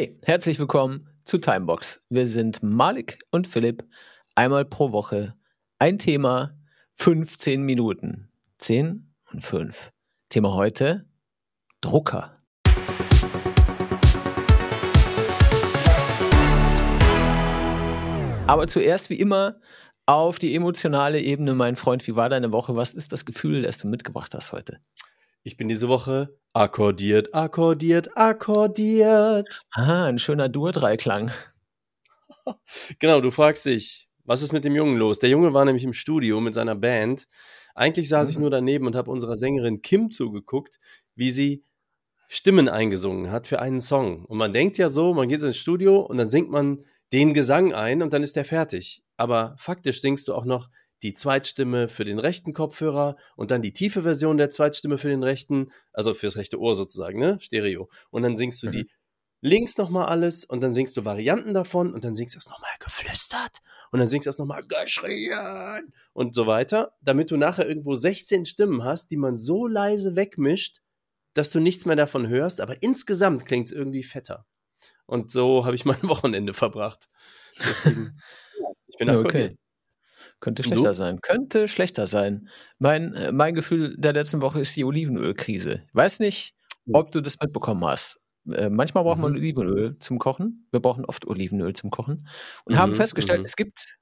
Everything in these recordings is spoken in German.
Hey, herzlich willkommen zu Timebox. Wir sind Malik und Philipp. Einmal pro Woche ein Thema, 15 Minuten. 10 und 5. Thema heute: Drucker. Aber zuerst wie immer auf die emotionale Ebene, mein Freund. Wie war deine Woche? Was ist das Gefühl, das du mitgebracht hast heute? Ich bin diese Woche akkordiert, akkordiert, akkordiert. Ah, ein schöner Dur-Dreiklang. genau, du fragst dich, was ist mit dem Jungen los? Der Junge war nämlich im Studio mit seiner Band. Eigentlich saß mhm. ich nur daneben und habe unserer Sängerin Kim zugeguckt, wie sie Stimmen eingesungen hat für einen Song. Und man denkt ja so, man geht ins Studio und dann singt man den Gesang ein und dann ist der fertig. Aber faktisch singst du auch noch die Zweitstimme für den rechten Kopfhörer und dann die tiefe Version der Zweitstimme für den rechten, also fürs rechte Ohr sozusagen, ne? Stereo. Und dann singst du mhm. die links nochmal alles und dann singst du Varianten davon und dann singst du es nochmal geflüstert und dann singst du es nochmal geschrien und so weiter, damit du nachher irgendwo 16 Stimmen hast, die man so leise wegmischt, dass du nichts mehr davon hörst, aber insgesamt klingt es irgendwie fetter. Und so habe ich mein Wochenende verbracht. Deswegen, ich bin okay. Könnte schlechter sein. Könnte schlechter sein. Mein, äh, mein Gefühl der letzten Woche ist die Olivenölkrise. Weiß nicht, ob du das mitbekommen hast. Äh, manchmal braucht man mhm. Olivenöl zum Kochen. Wir brauchen oft Olivenöl zum Kochen. Und mhm, haben festgestellt, mhm. es gibt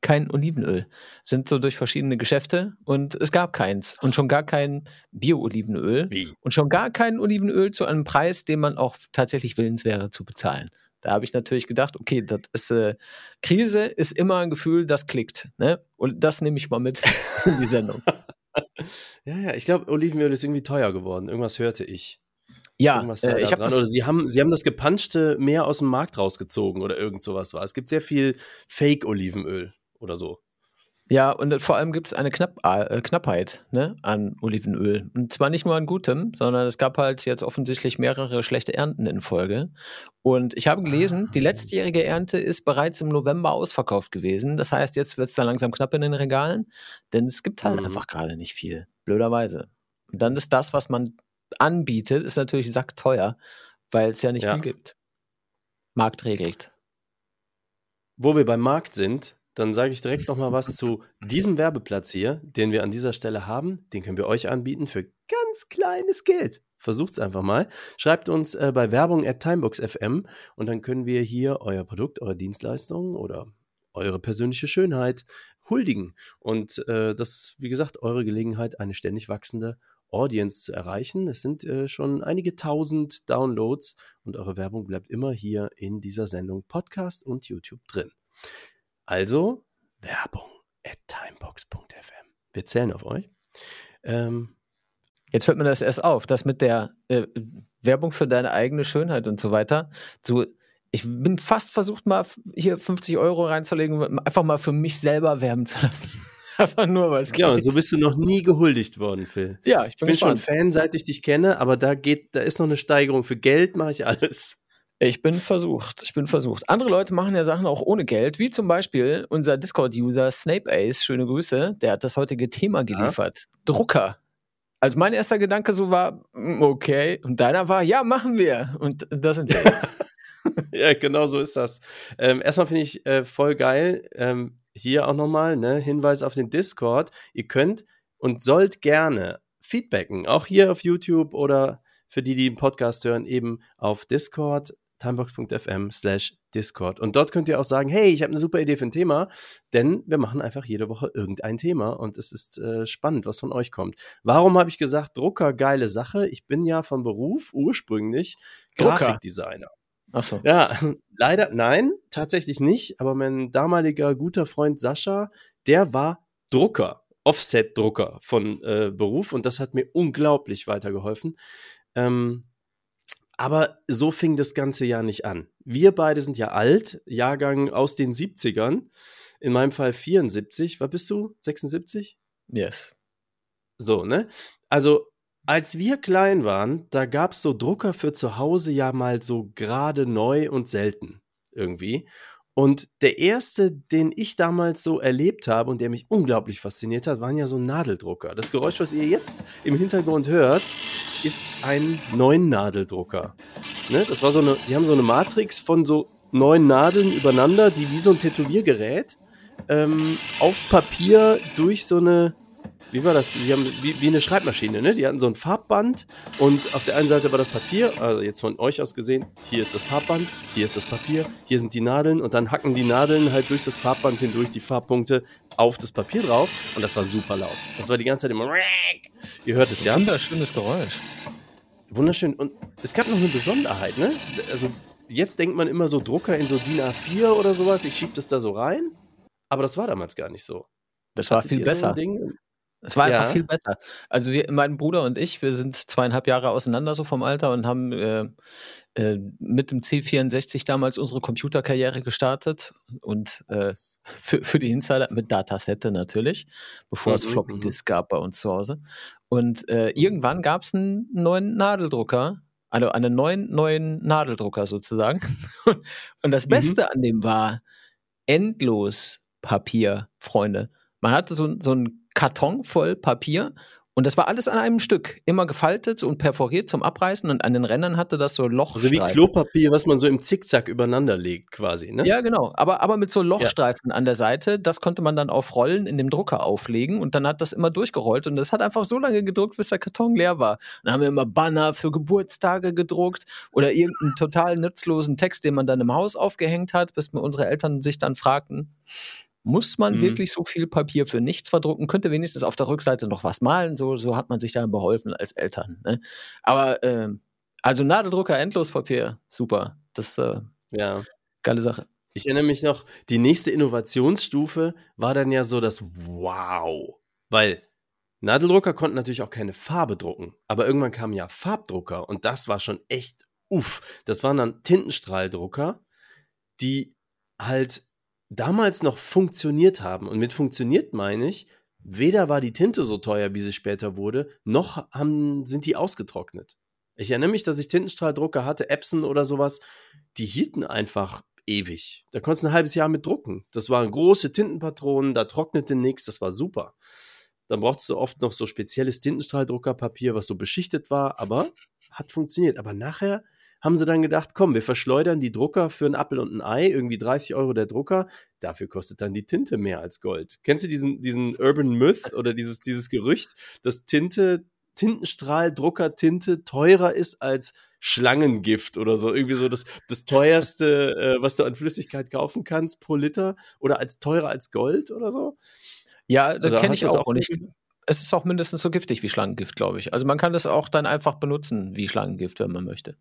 kein Olivenöl. Sind so durch verschiedene Geschäfte und es gab keins. Und schon gar kein Bio-Olivenöl. Und schon gar kein Olivenöl zu einem Preis, den man auch tatsächlich willens wäre zu bezahlen. Da habe ich natürlich gedacht, okay, das ist äh, Krise ist immer ein Gefühl, das klickt. Ne? Und das nehme ich mal mit in die Sendung. ja, ja, ich glaube, Olivenöl ist irgendwie teuer geworden. Irgendwas hörte ich. Ja, äh, ich habe Oder sie haben, sie haben das gepanschte mehr aus dem Markt rausgezogen oder irgend sowas war. Es gibt sehr viel Fake-Olivenöl oder so. Ja, und vor allem gibt es eine Knapp äh, Knappheit ne, an Olivenöl. Und zwar nicht nur an gutem, sondern es gab halt jetzt offensichtlich mehrere schlechte Ernten in Folge. Und ich habe gelesen, die ah. letztjährige Ernte ist bereits im November ausverkauft gewesen. Das heißt, jetzt wird es dann langsam knapp in den Regalen, denn es gibt halt mhm. einfach gerade nicht viel, blöderweise. Und dann ist das, was man anbietet, ist natürlich sackteuer, weil es ja nicht ja. viel gibt. Markt regelt. Wo wir beim Markt sind, dann sage ich direkt noch mal was zu diesem Werbeplatz hier, den wir an dieser Stelle haben. Den können wir euch anbieten für ganz kleines Geld. Versucht es einfach mal. Schreibt uns äh, bei Werbung at timebox.fm und dann können wir hier euer Produkt, eure Dienstleistung oder eure persönliche Schönheit huldigen. Und äh, das, wie gesagt, eure Gelegenheit, eine ständig wachsende Audience zu erreichen. Es sind äh, schon einige tausend Downloads und eure Werbung bleibt immer hier in dieser Sendung Podcast und YouTube drin. Also Werbung at timebox.fm. Wir zählen auf euch. Ähm, Jetzt fällt mir das erst auf, dass mit der äh, Werbung für deine eigene Schönheit und so weiter, so, ich bin fast versucht, mal hier 50 Euro reinzulegen, einfach mal für mich selber werben zu lassen. einfach nur, weil es Ja, und so bist du noch nie gehuldigt worden, Phil. Ja, ich bin, ich bin schon Fan, seit ich dich kenne, aber da geht, da ist noch eine Steigerung. Für Geld mache ich alles. Ich bin versucht. Ich bin versucht. Andere Leute machen ja Sachen auch ohne Geld, wie zum Beispiel unser Discord-User Snape Ace. Schöne Grüße. Der hat das heutige Thema geliefert. Ja. Drucker. Also mein erster Gedanke so war, mm, okay. Und deiner war, ja, machen wir. Und das sind wir jetzt. ja, genau so ist das. Ähm, erstmal finde ich äh, voll geil. Ähm, hier auch nochmal, ne, Hinweis auf den Discord. Ihr könnt und sollt gerne feedbacken. Auch hier auf YouTube oder für die, die den Podcast hören, eben auf Discord timebox.fm slash Discord. Und dort könnt ihr auch sagen, hey, ich habe eine super Idee für ein Thema, denn wir machen einfach jede Woche irgendein Thema und es ist äh, spannend, was von euch kommt. Warum habe ich gesagt, Drucker, geile Sache? Ich bin ja von Beruf ursprünglich Drucker. Grafikdesigner. Achso. Ja, leider, nein, tatsächlich nicht, aber mein damaliger guter Freund Sascha, der war Drucker. Offset-Drucker von äh, Beruf und das hat mir unglaublich weitergeholfen. Ähm, aber so fing das Ganze ja nicht an. Wir beide sind ja alt, Jahrgang aus den 70ern. In meinem Fall 74. Was bist du? 76? Yes. So, ne? Also, als wir klein waren, da gab es so Drucker für zu Hause ja mal so gerade neu und selten irgendwie. Und der erste, den ich damals so erlebt habe und der mich unglaublich fasziniert hat, waren ja so Nadeldrucker. Das Geräusch, was ihr jetzt im Hintergrund hört, ist ein neuen Nadeldrucker. Ne? Das war so eine, die haben so eine Matrix von so neun Nadeln übereinander, die wie so ein Tätowiergerät ähm, aufs Papier durch so eine, wie war das? Die haben wie, wie eine Schreibmaschine, ne? Die hatten so ein Farbband und auf der einen Seite war das Papier, also jetzt von euch aus gesehen, hier ist das Farbband, hier ist das Papier, hier sind die Nadeln und dann hacken die Nadeln halt durch das Farbband hindurch die Farbpunkte auf das Papier drauf und das war super laut. Das war die ganze Zeit immer. Ihr hört es ja. Wunderschönes Geräusch. Wunderschön. Und es gab noch eine Besonderheit, ne? Also jetzt denkt man immer so Drucker in so DIN A4 oder sowas, ich schieb das da so rein. Aber das war damals gar nicht so. Das war viel besser. So es war ja. einfach viel besser. Also wir, mein Bruder und ich, wir sind zweieinhalb Jahre auseinander so vom Alter und haben äh, äh, mit dem C64 damals unsere Computerkarriere gestartet und äh, für, für die Insider mit Datasette natürlich, bevor mhm, es Floppy mhm. Disk gab bei uns zu Hause. Und äh, irgendwann gab es einen neuen Nadeldrucker, also einen neuen, neuen Nadeldrucker sozusagen. und das mhm. Beste mhm. an dem war endlos Papier, Freunde. Man hatte so, so einen Karton voll Papier und das war alles an einem Stück, immer gefaltet und perforiert zum Abreißen und an den Rändern hatte das so Lochstreifen. Also wie Klopapier, was man so im Zickzack übereinander legt quasi, ne? Ja, genau, aber, aber mit so Lochstreifen ja. an der Seite, das konnte man dann auf Rollen in dem Drucker auflegen und dann hat das immer durchgerollt und das hat einfach so lange gedruckt, bis der Karton leer war. Dann haben wir immer Banner für Geburtstage gedruckt oder irgendeinen total nutzlosen Text, den man dann im Haus aufgehängt hat, bis unsere Eltern sich dann fragten, muss man mhm. wirklich so viel Papier für nichts verdrucken? Könnte wenigstens auf der Rückseite noch was malen, so, so hat man sich da beholfen als Eltern. Ne? Aber äh, also Nadeldrucker, Endlospapier, super. Das äh, ja geile Sache. Ich erinnere mich noch, die nächste Innovationsstufe war dann ja so das Wow. Weil Nadeldrucker konnten natürlich auch keine Farbe drucken. Aber irgendwann kamen ja Farbdrucker und das war schon echt uff. Das waren dann Tintenstrahldrucker, die halt damals noch funktioniert haben. Und mit funktioniert meine ich, weder war die Tinte so teuer, wie sie später wurde, noch haben, sind die ausgetrocknet. Ich erinnere mich, dass ich Tintenstrahldrucker hatte, Epson oder sowas, die hielten einfach ewig. Da konntest du ein halbes Jahr mit drucken. Das waren große Tintenpatronen, da trocknete nichts, das war super. Dann brauchst du oft noch so spezielles Tintenstrahldruckerpapier, was so beschichtet war, aber hat funktioniert. Aber nachher haben sie dann gedacht, komm, wir verschleudern die Drucker für einen Appel und ein Ei, irgendwie 30 Euro der Drucker, dafür kostet dann die Tinte mehr als Gold. Kennst du diesen, diesen Urban Myth oder dieses, dieses Gerücht, dass Tinte, Tintenstrahl, Druckertinte teurer ist als Schlangengift oder so. Irgendwie so das, das teuerste, äh, was du an Flüssigkeit kaufen kannst pro Liter oder als teurer als Gold oder so. Ja, das also, kenne ich auch. auch nicht. Es ist auch mindestens so giftig wie Schlangengift, glaube ich. Also man kann das auch dann einfach benutzen wie Schlangengift, wenn man möchte.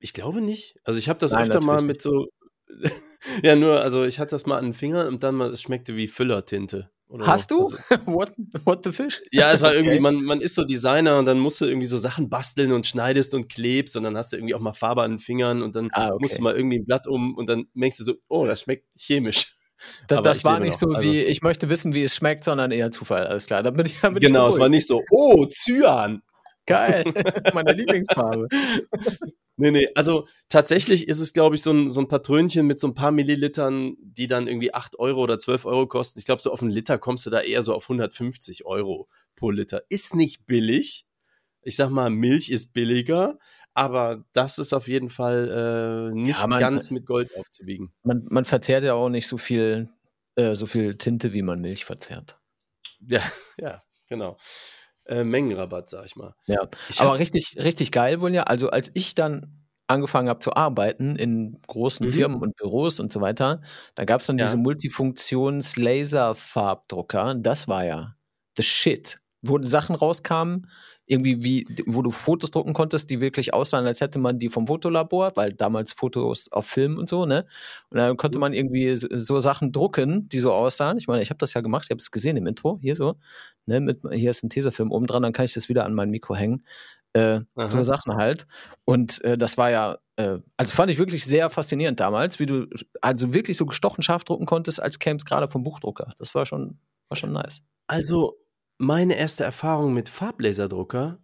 Ich glaube nicht. Also ich habe das Nein, öfter mal mit so. ja, nur, also ich hatte das mal an den Fingern und dann mal, es schmeckte wie Füllertinte. Hast du? Also, what, what the fish? Ja, es war irgendwie, okay. man, man ist so Designer und dann musst du irgendwie so Sachen basteln und schneidest und klebst und dann hast du irgendwie auch mal Farbe an den Fingern und dann ah, okay. musst du mal irgendwie ein Blatt um und dann merkst du so, oh, das schmeckt chemisch. Das, das war nicht so also, wie, ich möchte wissen, wie es schmeckt, sondern eher Zufall, alles klar. Damit ich, damit genau, es war nicht so, oh, Cyan. Geil, meine Lieblingsfarbe. Nee, nee, also tatsächlich ist es, glaube ich, so ein, so ein Patrönchen mit so ein paar Millilitern, die dann irgendwie 8 Euro oder 12 Euro kosten. Ich glaube, so auf einen Liter kommst du da eher so auf 150 Euro pro Liter. Ist nicht billig. Ich sag mal, Milch ist billiger, aber das ist auf jeden Fall äh, nicht ja, man, ganz mit Gold aufzuwiegen. Man, man verzehrt ja auch nicht so viel, äh, so viel Tinte, wie man Milch verzehrt. Ja, ja, genau äh, Mengenrabatt, sag ich mal. Ja, ich aber richtig, richtig geil wohl ja. Also als ich dann angefangen habe zu arbeiten in großen mhm. Firmen und Büros und so weiter, da gab es dann ja. diese Multifunktions-Laser-Farbdrucker. Das war ja the shit. Wo Sachen rauskamen, irgendwie wie, wo du Fotos drucken konntest, die wirklich aussahen, als hätte man die vom Fotolabor, weil damals Fotos auf Film und so, ne? Und dann konnte mhm. man irgendwie so, so Sachen drucken, die so aussahen. Ich meine, ich habe das ja gemacht, ich habe es gesehen im Intro, hier so, ne? Mit, hier ist ein Tesafilm oben dran, dann kann ich das wieder an mein Mikro hängen. Äh, so Sachen halt. Und äh, das war ja, äh, also fand ich wirklich sehr faszinierend damals, wie du also wirklich so gestochen scharf drucken konntest, als käme es gerade vom Buchdrucker. Das war schon, war schon nice. Also, meine erste Erfahrung mit Farblaserdrucker,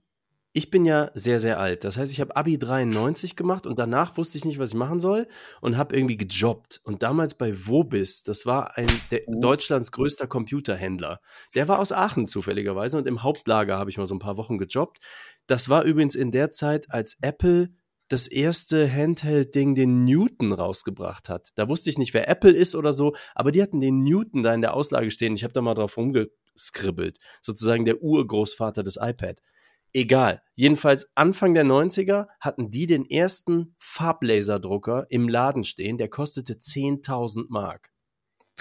ich bin ja sehr, sehr alt. Das heißt, ich habe Abi 93 gemacht und danach wusste ich nicht, was ich machen soll und habe irgendwie gejobbt. Und damals bei Wobis, das war ein der, oh. Deutschlands größter Computerhändler. Der war aus Aachen zufälligerweise und im Hauptlager habe ich mal so ein paar Wochen gejobbt. Das war übrigens in der Zeit, als Apple das erste Handheld-Ding den Newton rausgebracht hat. Da wusste ich nicht, wer Apple ist oder so, aber die hatten den Newton da in der Auslage stehen. Ich habe da mal drauf rumgeskribbelt. Sozusagen der Urgroßvater des iPad. Egal. Jedenfalls Anfang der 90er hatten die den ersten Farblaserdrucker im Laden stehen. Der kostete 10.000 Mark.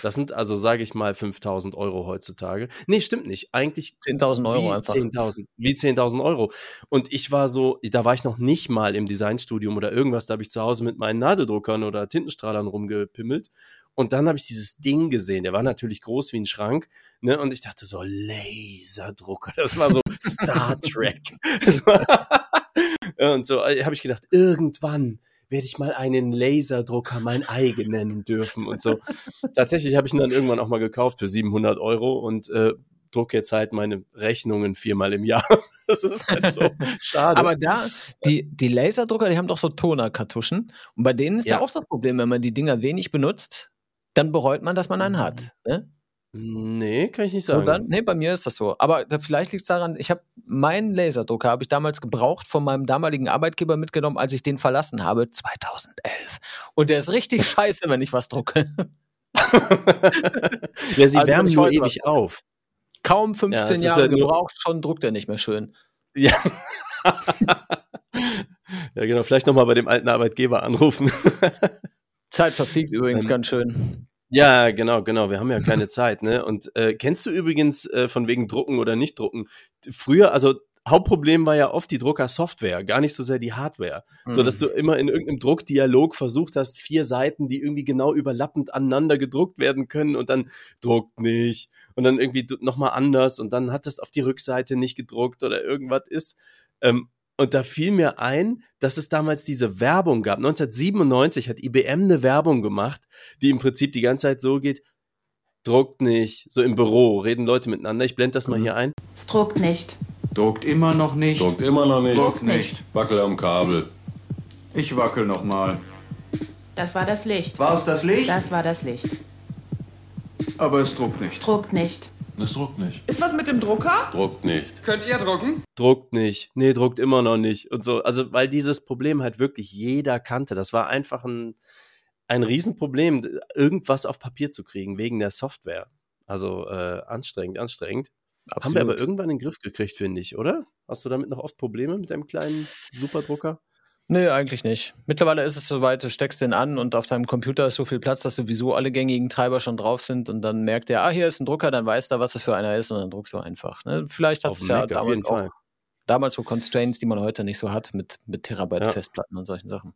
Das sind also, sage ich mal, 5000 Euro heutzutage. Nee, stimmt nicht. Eigentlich 10.000 Euro wie einfach. 10.000, wie 10.000 Euro. Und ich war so, da war ich noch nicht mal im Designstudium oder irgendwas. Da habe ich zu Hause mit meinen Nadeldruckern oder Tintenstrahlern rumgepimmelt. Und dann habe ich dieses Ding gesehen. Der war natürlich groß wie ein Schrank. Ne? Und ich dachte so, Laserdrucker. Das war so Star Trek. und so äh, habe ich gedacht, irgendwann werde ich mal einen Laserdrucker mein eigen nennen dürfen und so. Tatsächlich habe ich ihn dann irgendwann auch mal gekauft für 700 Euro und äh, drucke jetzt halt meine Rechnungen viermal im Jahr. Das ist halt so schade. Aber da, die, die Laserdrucker, die haben doch so Tonerkartuschen. Und bei denen ist ja. ja auch das Problem, wenn man die Dinger wenig benutzt, dann bereut man, dass man einen hat. Ne? Nee, kann ich nicht sagen. So dann, nee, bei mir ist das so. Aber da, vielleicht liegt es daran, ich habe meinen Laserdrucker, habe ich damals gebraucht, von meinem damaligen Arbeitgeber mitgenommen, als ich den verlassen habe, 2011. Und der ist richtig scheiße, wenn ich was drucke. ja, sie also, wärmen nur ewig auf. Kaum 15 ja, Jahre ja gebraucht, schon druckt er nicht mehr schön. Ja. ja, genau. Vielleicht nochmal bei dem alten Arbeitgeber anrufen. Zeit verfliegt übrigens Dann, ganz schön. Ja, genau, genau. Wir haben ja keine Zeit, ne? Und äh, kennst du übrigens äh, von wegen Drucken oder nicht Drucken? Früher, also Hauptproblem war ja oft die Druckersoftware, gar nicht so sehr die Hardware. Mhm. So dass du immer in irgendeinem Druckdialog versucht hast, vier Seiten, die irgendwie genau überlappend aneinander gedruckt werden können und dann druckt nicht. Und dann irgendwie nochmal anders und dann hat das auf die Rückseite nicht gedruckt oder irgendwas ist. Ähm, und da fiel mir ein, dass es damals diese Werbung gab. 1997 hat IBM eine Werbung gemacht, die im Prinzip die ganze Zeit so geht, druckt nicht, so im Büro, reden Leute miteinander. Ich blende das mal mhm. hier ein. Es druckt nicht. Druckt immer noch nicht. Druckt immer noch nicht. Druckt nicht. Wackel am Kabel. Ich wackel noch mal. Das war das Licht. War es das Licht? Das war das Licht. Aber es druckt nicht. Es druckt nicht. Das druckt nicht. Ist was mit dem Drucker? Druckt nicht. Könnt ihr drucken? Druckt nicht. Nee, druckt immer noch nicht. Und so. Also, weil dieses Problem halt wirklich jeder kannte. Das war einfach ein, ein Riesenproblem, irgendwas auf Papier zu kriegen, wegen der Software. Also äh, anstrengend, anstrengend. Absolut. Haben wir aber irgendwann in den Griff gekriegt, finde ich, oder? Hast du damit noch oft Probleme mit deinem kleinen Superdrucker? Nee, eigentlich nicht. Mittlerweile ist es soweit, du steckst den an und auf deinem Computer ist so viel Platz, dass sowieso alle gängigen Treiber schon drauf sind und dann merkt er, ah, hier ist ein Drucker, dann weiß er, was das für einer ist und dann druckst du einfach. Ne? Vielleicht hat es ja Mac, damals auch damals so Constraints, die man heute nicht so hat mit, mit Terabyte ja. Festplatten und solchen Sachen.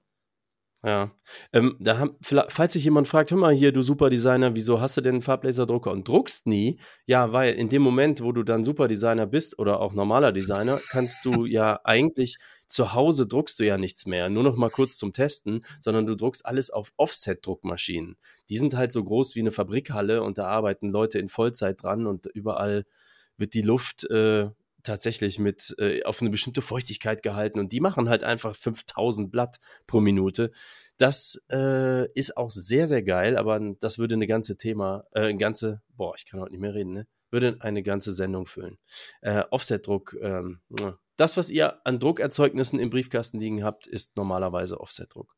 Ja. Ähm, da haben, falls sich jemand fragt, hör mal hier, du Superdesigner, wieso hast du denn einen Farblaserdrucker und druckst nie? Ja, weil in dem Moment, wo du dann Superdesigner bist oder auch normaler Designer, kannst du ja eigentlich zu Hause druckst du ja nichts mehr, nur noch mal kurz zum Testen, sondern du druckst alles auf Offset-Druckmaschinen. Die sind halt so groß wie eine Fabrikhalle und da arbeiten Leute in Vollzeit dran und überall wird die Luft äh, tatsächlich mit äh, auf eine bestimmte Feuchtigkeit gehalten und die machen halt einfach 5000 Blatt pro Minute. Das äh, ist auch sehr, sehr geil, aber das würde eine ganze Thema, äh, ein ganze, boah, ich kann heute nicht mehr reden, ne? Würde eine ganze Sendung füllen. Äh, Offset-Druck, ähm, das, was ihr an Druckerzeugnissen im Briefkasten liegen habt, ist normalerweise Offsetdruck.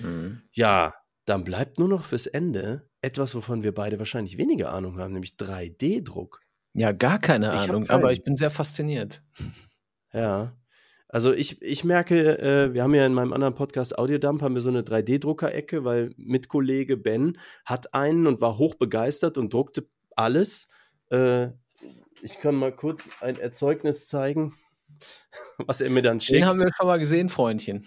Mhm. Ja, dann bleibt nur noch fürs Ende etwas, wovon wir beide wahrscheinlich weniger Ahnung haben, nämlich 3D-Druck. Ja, gar keine ich Ahnung, aber ich bin sehr fasziniert. Ja. Also ich, ich merke, äh, wir haben ja in meinem anderen Podcast Audiodump haben wir so eine 3D-Drucker-Ecke, weil Mitkollege Ben hat einen und war hochbegeistert und druckte alles. Äh, ich kann mal kurz ein Erzeugnis zeigen. was er mir dann schickt. Den haben wir schon mal gesehen, Freundchen.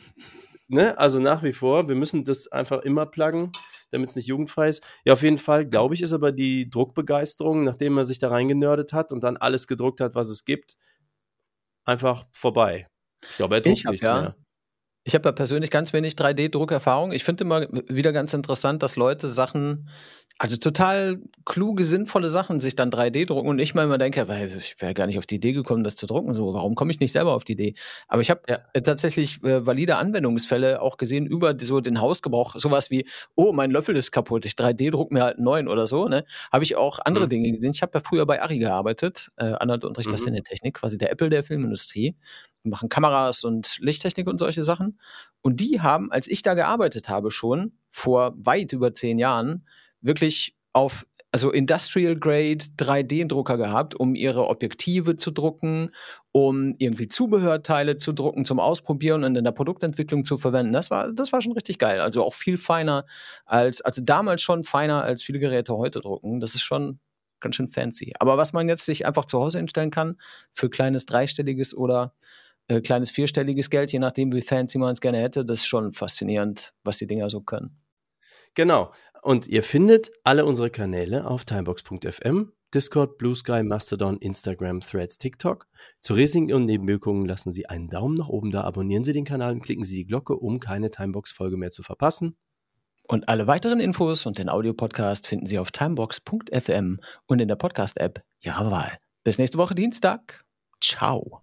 Ne? Also nach wie vor, wir müssen das einfach immer pluggen, damit es nicht jugendfrei ist. Ja, auf jeden Fall, glaube ich, ist aber die Druckbegeisterung, nachdem er sich da reingenördet hat und dann alles gedruckt hat, was es gibt, einfach vorbei. Ich glaube, er druckt nichts ja, mehr. Ich habe ja persönlich ganz wenig 3D-Druckerfahrung. Ich finde immer wieder ganz interessant, dass Leute Sachen also total kluge, sinnvolle Sachen sich dann 3D drucken und ich mal immer denke, weil ich wäre gar nicht auf die Idee gekommen, das zu drucken. So, warum komme ich nicht selber auf die Idee? Aber ich habe ja. Äh, tatsächlich äh, valide Anwendungsfälle auch gesehen über so den Hausgebrauch. Sowas wie, oh, mein Löffel ist kaputt, ich 3D druck mir halt einen neuen oder so. Ne? Habe ich auch andere mhm. Dinge gesehen. Ich habe ja früher bei Ari gearbeitet. Äh, Anhalt unterrichtet mhm. das in der Technik, quasi der Apple der Filmindustrie. machen Kameras und Lichttechnik und solche Sachen. Und die haben, als ich da gearbeitet habe, schon vor weit über zehn Jahren, wirklich auf also Industrial Grade 3D-Drucker gehabt, um ihre Objektive zu drucken, um irgendwie Zubehörteile zu drucken, zum Ausprobieren und in der Produktentwicklung zu verwenden. Das war, das war schon richtig geil. Also auch viel feiner als, also damals schon feiner als viele Geräte heute drucken. Das ist schon ganz schön fancy. Aber was man jetzt sich einfach zu Hause hinstellen kann, für kleines dreistelliges oder äh, kleines vierstelliges Geld, je nachdem, wie fancy man es gerne hätte, das ist schon faszinierend, was die Dinger so können. Genau. Und ihr findet alle unsere Kanäle auf timebox.fm, Discord, Blue Sky, Mastodon, Instagram, Threads, TikTok. Zu Risiken und Nebenwirkungen lassen Sie einen Daumen nach oben da, abonnieren Sie den Kanal und klicken Sie die Glocke, um keine Timebox-Folge mehr zu verpassen. Und alle weiteren Infos und den Audiopodcast finden Sie auf timebox.fm und in der Podcast-App Ihrer Wahl. Bis nächste Woche Dienstag. Ciao.